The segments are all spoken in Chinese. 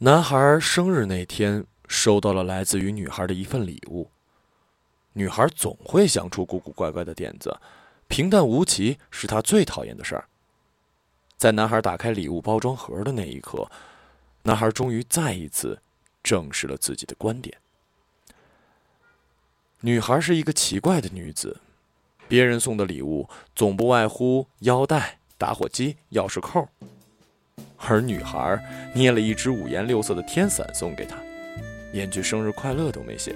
男孩生日那天，收到了来自于女孩的一份礼物。女孩总会想出古古怪怪的点子，平淡无奇是她最讨厌的事儿。在男孩打开礼物包装盒的那一刻，男孩终于再一次证实了自己的观点。女孩是一个奇怪的女子，别人送的礼物总不外乎腰带、打火机、钥匙扣。而女孩捏了一只五颜六色的天伞送给他，连句生日快乐都没写。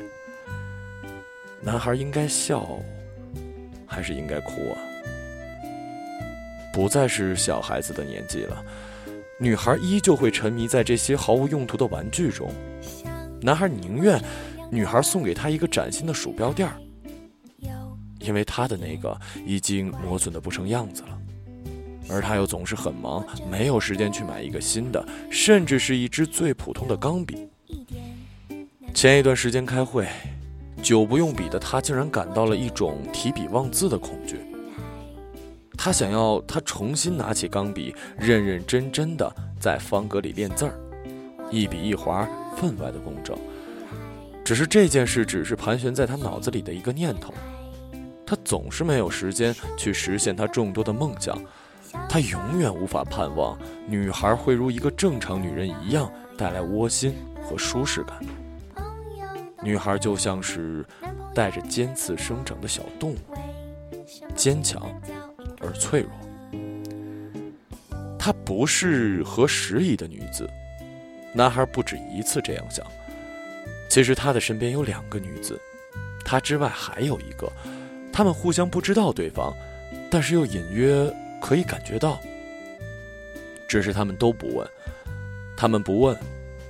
男孩应该笑，还是应该哭啊？不再是小孩子的年纪了，女孩依旧会沉迷在这些毫无用途的玩具中。男孩宁愿女孩送给他一个崭新的鼠标垫儿，因为他的那个已经磨损的不成样子了。而他又总是很忙，没有时间去买一个新的，甚至是一支最普通的钢笔。前一段时间开会，久不用笔的他竟然感到了一种提笔忘字的恐惧。他想要他重新拿起钢笔，认认真真的在方格里练字儿，一笔一划分外的工整。只是这件事只是盘旋在他脑子里的一个念头，他总是没有时间去实现他众多的梦想。他永远无法盼望女孩会如一个正常女人一样带来窝心和舒适感。女孩就像是带着尖刺生长的小动物，坚强而脆弱。她不是合时宜的女子。男孩不止一次这样想。其实他的身边有两个女子，他之外还有一个，他们互相不知道对方，但是又隐约。可以感觉到，只是他们都不问，他们不问，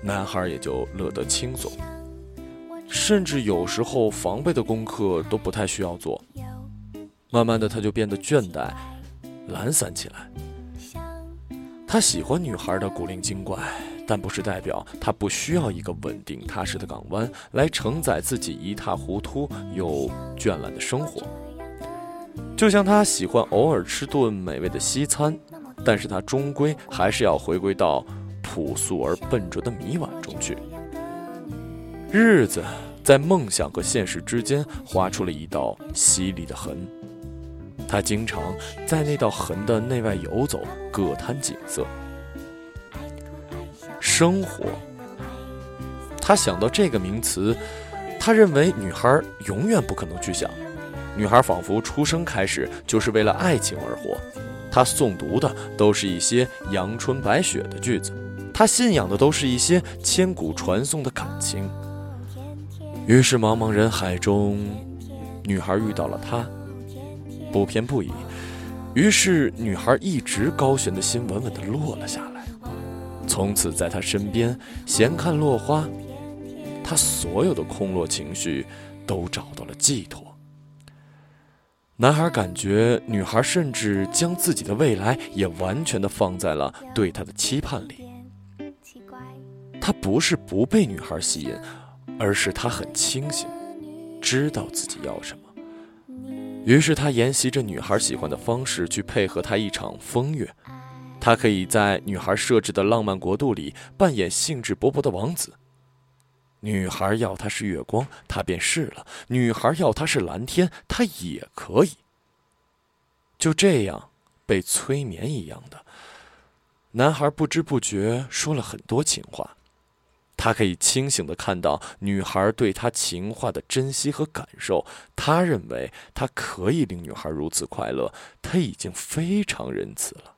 男孩也就乐得轻松，甚至有时候防备的功课都不太需要做。慢慢的，他就变得倦怠、懒散起来。他喜欢女孩的古灵精怪，但不是代表他不需要一个稳定踏实的港湾来承载自己一塌糊涂又倦懒的生活。就像他喜欢偶尔吃顿美味的西餐，但是他终归还是要回归到朴素而笨拙的米碗中去。日子在梦想和现实之间划出了一道犀利的痕，他经常在那道痕的内外游走，各摊景色。生活，他想到这个名词，他认为女孩永远不可能去想。女孩仿佛出生开始就是为了爱情而活，她诵读的都是一些阳春白雪的句子，她信仰的都是一些千古传颂的感情。于是茫茫人海中，女孩遇到了他，不偏不倚。于是女孩一直高悬的心稳稳地落了下来，从此在他身边闲看落花，他所有的空落情绪都找到了寄托。男孩感觉，女孩甚至将自己的未来也完全的放在了对他的期盼里。他不是不被女孩吸引，而是他很清醒，知道自己要什么。于是他沿袭着女孩喜欢的方式去配合她一场风月。他可以在女孩设置的浪漫国度里扮演兴致勃勃的王子。女孩要他是月光，他便是了；女孩要他是蓝天，他也可以。就这样，被催眠一样的，男孩不知不觉说了很多情话。他可以清醒的看到女孩对他情话的珍惜和感受。他认为他可以令女孩如此快乐，他已经非常仁慈了。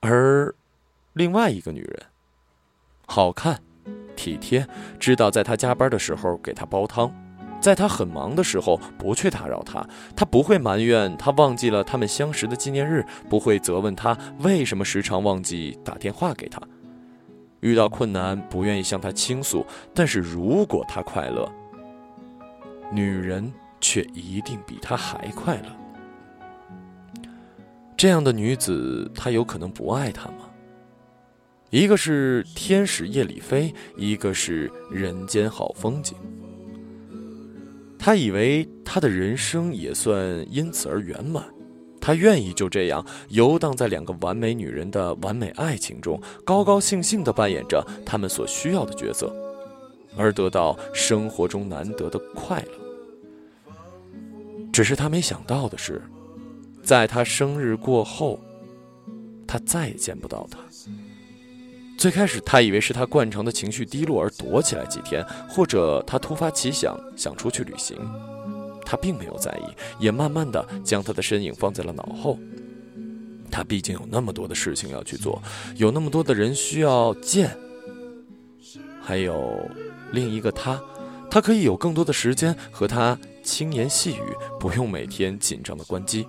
而另外一个女人，好看。体贴，知道在他加班的时候给他煲汤，在他很忙的时候不去打扰他。他不会埋怨他忘记了他们相识的纪念日，不会责问他为什么时常忘记打电话给他。遇到困难不愿意向他倾诉，但是如果他快乐，女人却一定比他还快乐。这样的女子，他有可能不爱他吗？一个是天使夜里飞，一个是人间好风景。他以为他的人生也算因此而圆满，他愿意就这样游荡在两个完美女人的完美爱情中，高高兴兴地扮演着他们所需要的角色，而得到生活中难得的快乐。只是他没想到的是，在他生日过后，他再也见不到她。最开始，他以为是他惯常的情绪低落而躲起来几天，或者他突发奇想想出去旅行。他并没有在意，也慢慢的将他的身影放在了脑后。他毕竟有那么多的事情要去做，有那么多的人需要见，还有另一个他，他可以有更多的时间和他轻言细语，不用每天紧张的关机。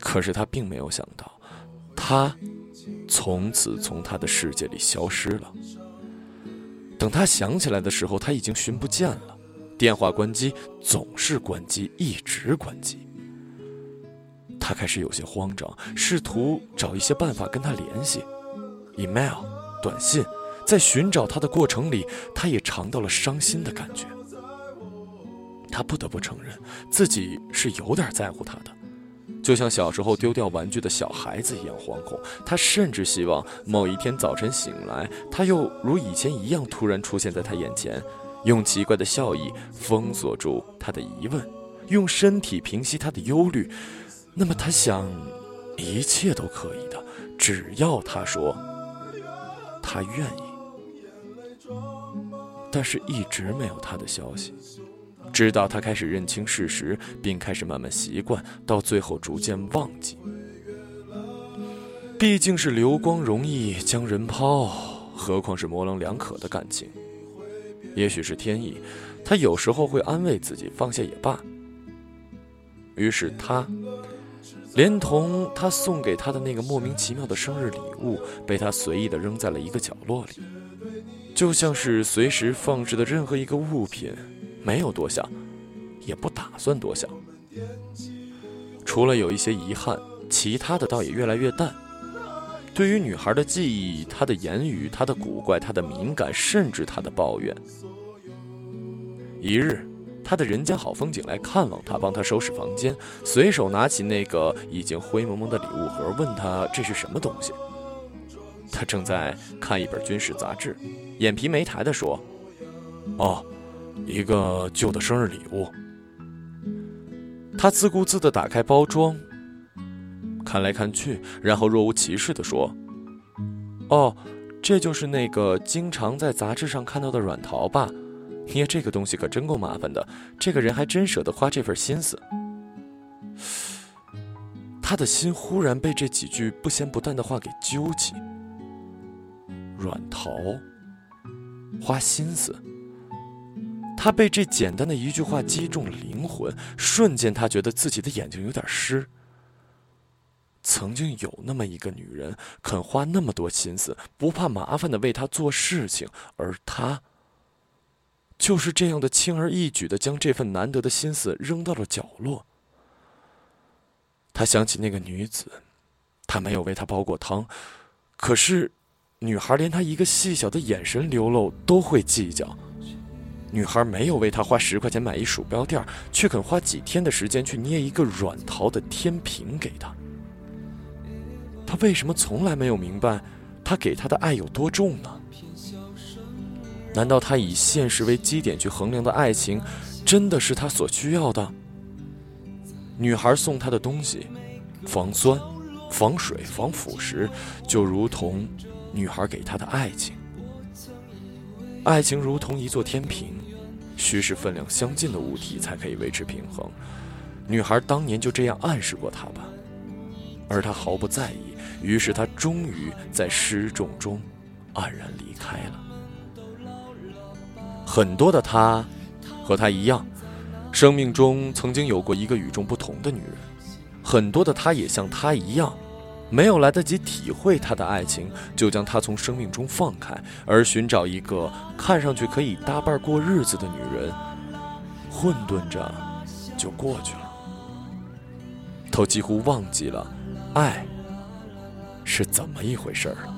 可是他并没有想到，他。从此从他的世界里消失了。等他想起来的时候，他已经寻不见了。电话关机，总是关机，一直关机。他开始有些慌张，试图找一些办法跟他联系，email、短信。在寻找他的过程里，他也尝到了伤心的感觉。他不得不承认，自己是有点在乎他的。就像小时候丢掉玩具的小孩子一样惶恐，他甚至希望某一天早晨醒来，他又如以前一样突然出现在他眼前，用奇怪的笑意封锁住他的疑问，用身体平息他的忧虑。那么他想，一切都可以的，只要他说他愿意。但是一直没有他的消息。直到他开始认清事实，并开始慢慢习惯，到最后逐渐忘记。毕竟是流光容易将人抛，何况是模棱两可的感情。也许是天意，他有时候会安慰自己，放下也罢。于是他，连同他送给他的那个莫名其妙的生日礼物，被他随意的扔在了一个角落里，就像是随时放置的任何一个物品。没有多想，也不打算多想。除了有一些遗憾，其他的倒也越来越淡。对于女孩的记忆，她的言语，她的古怪，她的敏感，甚至她的抱怨。一日，他的人间好风景来看望他，帮他收拾房间，随手拿起那个已经灰蒙蒙的礼物盒，问他这是什么东西。他正在看一本军事杂志，眼皮没抬的说：“哦。”一个旧的生日礼物，他自顾自地打开包装，看来看去，然后若无其事地说：“哦，这就是那个经常在杂志上看到的软陶吧？捏这个东西可真够麻烦的，这个人还真舍得花这份心思。”他的心忽然被这几句不咸不淡的话给揪起。软陶，花心思。他被这简单的一句话击中了灵魂，瞬间他觉得自己的眼睛有点湿。曾经有那么一个女人，肯花那么多心思，不怕麻烦的为他做事情，而他就是这样的轻而易举的将这份难得的心思扔到了角落。他想起那个女子，他没有为她煲过汤，可是，女孩连他一个细小的眼神流露都会计较。女孩没有为他花十块钱买一鼠标垫，却肯花几天的时间去捏一个软陶的天平给他。他为什么从来没有明白，他给他的爱有多重呢？难道他以现实为基点去衡量的爱情，真的是他所需要的？女孩送他的东西，防酸、防水、防腐蚀，就如同女孩给他的爱情。爱情如同一座天平，需是分量相近的物体才可以维持平衡。女孩当年就这样暗示过他吧，而他毫不在意。于是他终于在失重中黯然离开了。很多的他，和他一样，生命中曾经有过一个与众不同的女人。很多的他也像他一样。没有来得及体会他的爱情，就将他从生命中放开，而寻找一个看上去可以搭伴过日子的女人，混沌着就过去了，都几乎忘记了爱是怎么一回事儿。在